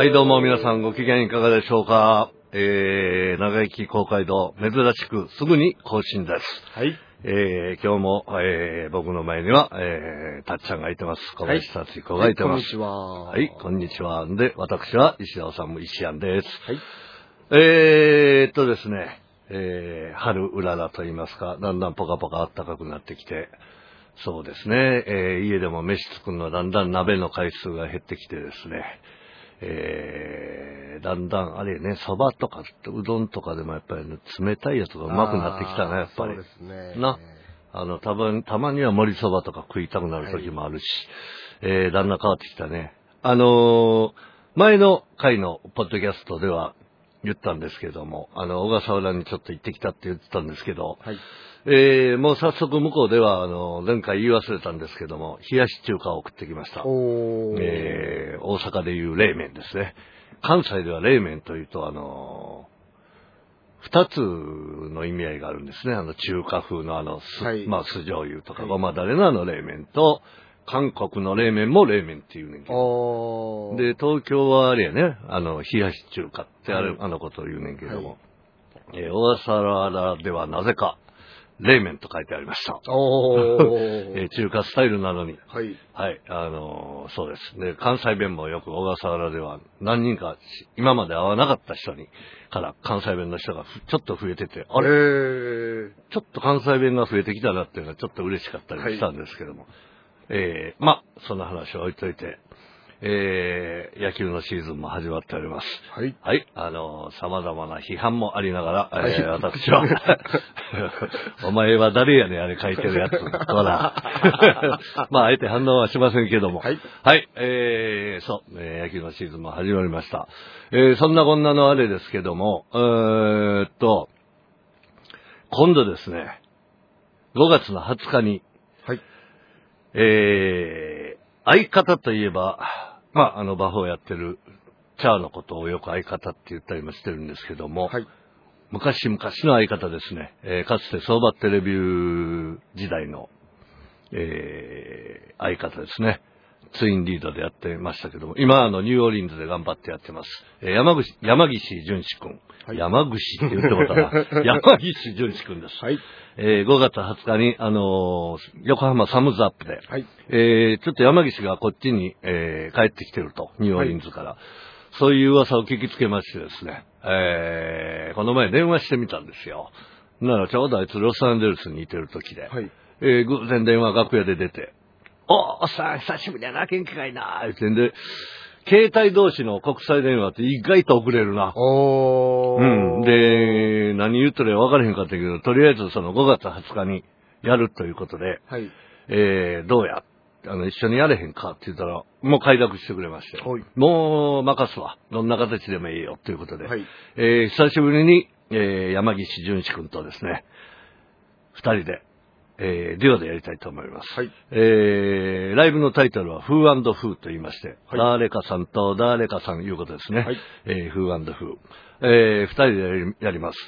はい、どうも皆さんご機嫌いかがでしょうか？えー、長生き公会堂、珍しくすぐに更新です。はい。えー、今日も、えー、僕の前には、えー、たっちゃんがいてます。小林達彦がいてます。こんにちは。はい、こんにちは。で、私は石田さんも石庵です。はい。えーっとですね、えー、春うららと言いますか、だんだんポカポカ暖かくなってきて、そうですね、えー、家でも飯作るのはだんだん鍋の回数が減ってきてですね、えー、だんだん、あれね、蕎麦とか、うどんとかでもやっぱり、ね、冷たいやつがうまくなってきたね、やっぱり。そうですね。な。あの、たぶん、たまには盛りそばとか食いたくなる時もあるし、えー、だんだん変わってきたね。あのー前の回のポッドキャストでは言ったんですけども、あの、小笠原にちょっと行ってきたって言ってたんですけど、はい。えー、もう早速向こうでは、あの、前回言い忘れたんですけども、冷やし中華を送ってきました。おー。えー、大阪でいう冷麺ですね。関西では冷麺というと、あのー二つの意味合いがあるんですね。あの、中華風のあの、すはいまあ、酢醤油とかはいごまだれのあの冷麺と、韓国の冷麺も冷麺っていうねんけど。で、東京はあれやね、あの、冷やし中華ってあれ、はいあのことを言うねんけども、はいえー小笠原ではなぜか、冷麺と書いてありました。えー中華スタイルなのに。はい。はい、あのーそうです。で、関西弁もよく小笠原では何人かし今まで会わなかった人に、から関西弁の人がふちょっと増えてて、ああれ、れちょっと関西弁が増えてきたなっていうのはちょっと嬉しかったりしたんですけども。えー、ま、その話は置いといて、えー、野球のシーズンも始まっております。はい。はい。あの、様々な批判もありながら、はいえー私は、お前は誰やねん、あれ書いてるやつ。ほら。まあ、あえて反応はしませんけども。はい。はい。えー、そう、えー野球のシーズンも始まりました。えー、そんなこんなのあれですけども、えーっと、今度ですね、5月の20日に、はい。えー、相方といえば、まあ、あの、バフをやってる、チャーのことをよく相方って言ったりもしてるんですけども、はい。昔々の相方ですね、えーかつて相場テレビュー時代の、えー相方ですね。ツインリードでやってましたけども、今あのニューオーリンズで頑張ってやってます。えー山口、山岸淳志くん。はい山口って言ってもたな。山岸淳志くんです。はい。えー5月20日に、あのー横浜サムズアップで、はい。えーちょっと山岸がこっちに、えー帰ってきてると、ニューオーリンズから。そういう噂を聞きつけましてですね、えーこの前電話してみたんですよ。ならちょうどあいつロサンゼルスにいてる時で、はい。えー偶然電話楽屋で出て、おおっさん久しぶりやな、元気かいな、言ってんで、携帯同士の国際電話って意外と遅れるな。おー。うん。、で、何言っとるか分からへんかったけど、とりあえずその5月20日にやるということで、はい。えー、どうやあの、一緒にやれへんかって言ったら、もう快諾してくれまして。はいもう任すわ。どんな形でもいいよということで。はい。えー、久しぶりに、えー、山岸淳志君とですね、二人で、えー、デュオでやりたいと思います。はい。えー、ライブのタイトルは、フーフーと言いまして、はい誰かさんと誰かさんいうことですね。はいえー、フーフー。えー、二人でやります。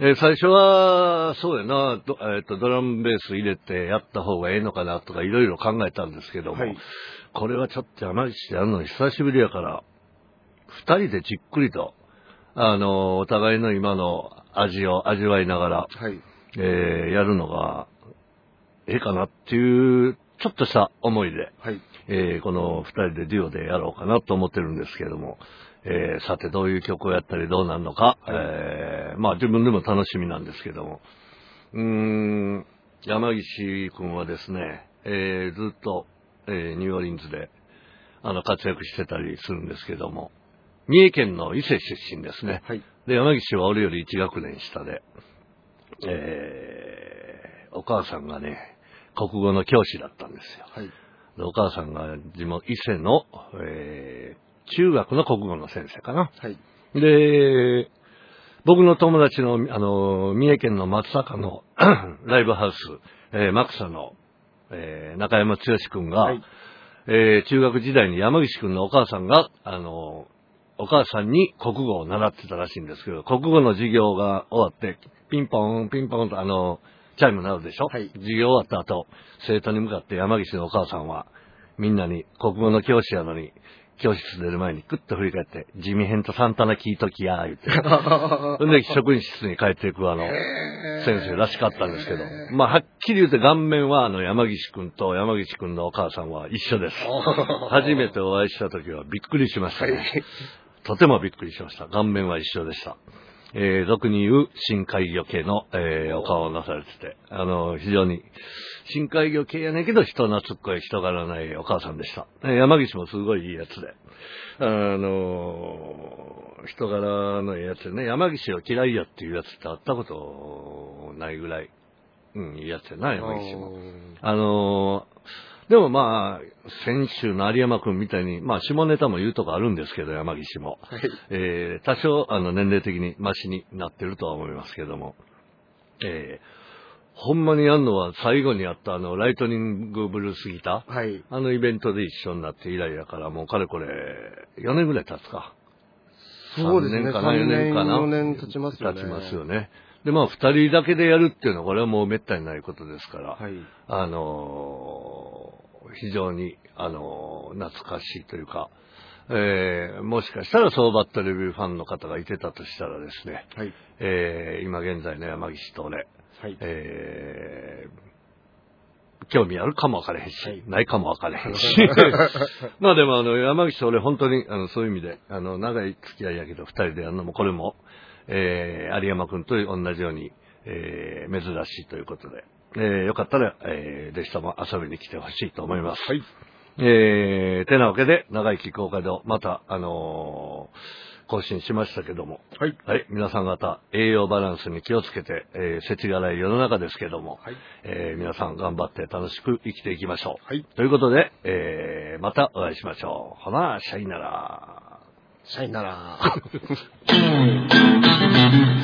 えー最初は、そうやな、どえっ、と、ドラムベース入れてやった方がええのかなとかいろいろ考えたんですけども、はいこれはちょっと山岸でやるの久しぶりやから、二人でじっくりと、あの、お互いの今の味を味わいながら、はい。えーやるのが、ええかなっていう、ちょっとした思いで、はい。えーこの二人でデュオでやろうかなと思ってるんですけれども、えーさてどういう曲をやったりどうなるのか、えーまあ自分でも楽しみなんですけども、うーん、山岸君はですね、えーずっと、えーニューオーリンズで、あの、活躍してたりするんですけども、三重県の伊勢出身ですね。はい。で、山岸は俺より1学年下で、えー、お母さんがね、国語の教師だったんですよ。はい。でお母さんが地元、伊勢の、えー、中学の国語の先生かな。はい。で、僕の友達の、あの、三重県の松阪の ライブハウス、えー、マクサの、えー、中山剛くんが、はいえー、中学時代に山岸くんのお母さんが、あの、お母さんに国語を習ってたらしいんですけど、国語の授業が終わって、ピンポン、ピンポンとあの、チャイム鳴るでしょ？はい授業終わった後、生徒に向かって山岸のお母さんは、みんなに国語の教師やのに、教室出る前にクッと振り返って、地味編とサンタナ聞いときや、言って。そんで、職員室に帰っていくあの、先生らしかったんですけど、まあ、はっきり言って顔面は、あの、山岸くんと山岸くんのお母さんは一緒です。初めてお会いした時はびっくりしましたね。とてもびっくりしました。顔面は一緒でした。えー、俗に言う深海魚系の、えー、お顔をなされてて、あの、非常に、深海魚系やねんけど人懐っこい人柄ないお母さんでした。えー山岸もすごいいいやつで。あのー人柄のいいやつでね、山岸を嫌いやっていうやつって会ったことないぐらい、うん、いいやつやな、山岸も。あのーでもまあ、先週の有山くんみたいに、まあ、下ネタも言うとこあるんですけど、山岸も。はい。えー多少、あの、年齢的にマシになってるとは思いますけども。えーほんまにやんのは最後にやったあの、ライトニングブルースギター？はい。あのイベントで一緒になって以来やから、もうかれこれ、4年ぐらい経つか。そうですね。3年かな、4年かな？4年経ちますよね。経ちますよね。で、まあ、二人だけでやるっていうのは、これはもう滅多にないことですから、はい。あのー非常に、あのー懐かしいというか、えーもしかしたらソーバットレビューファンの方がいてたとしたらですね、はい。えー今現在の山岸と俺、はい。えー興味あるかもわからへんし、はいないかもわからへんし。まあでもあの、山岸と俺本当に、あの、そういう意味で、あの、長い付き合いやけど、二人でやるのも、これも、えー有山くんと同じように、えー珍しいということで、えーよかったら、えー、弟子様遊びに来てほしいと思います。はい。えー、てなわけで、長生き公開堂、また、あのー更新しましたけども、はい。はい、皆さん方、栄養バランスに気をつけて、えー、世知辛い世の中ですけども、はい。えー皆さん頑張って楽しく生きていきましょう。はい。ということで、えーまたお会いしましょう。ほな、シャイなら。さよなら。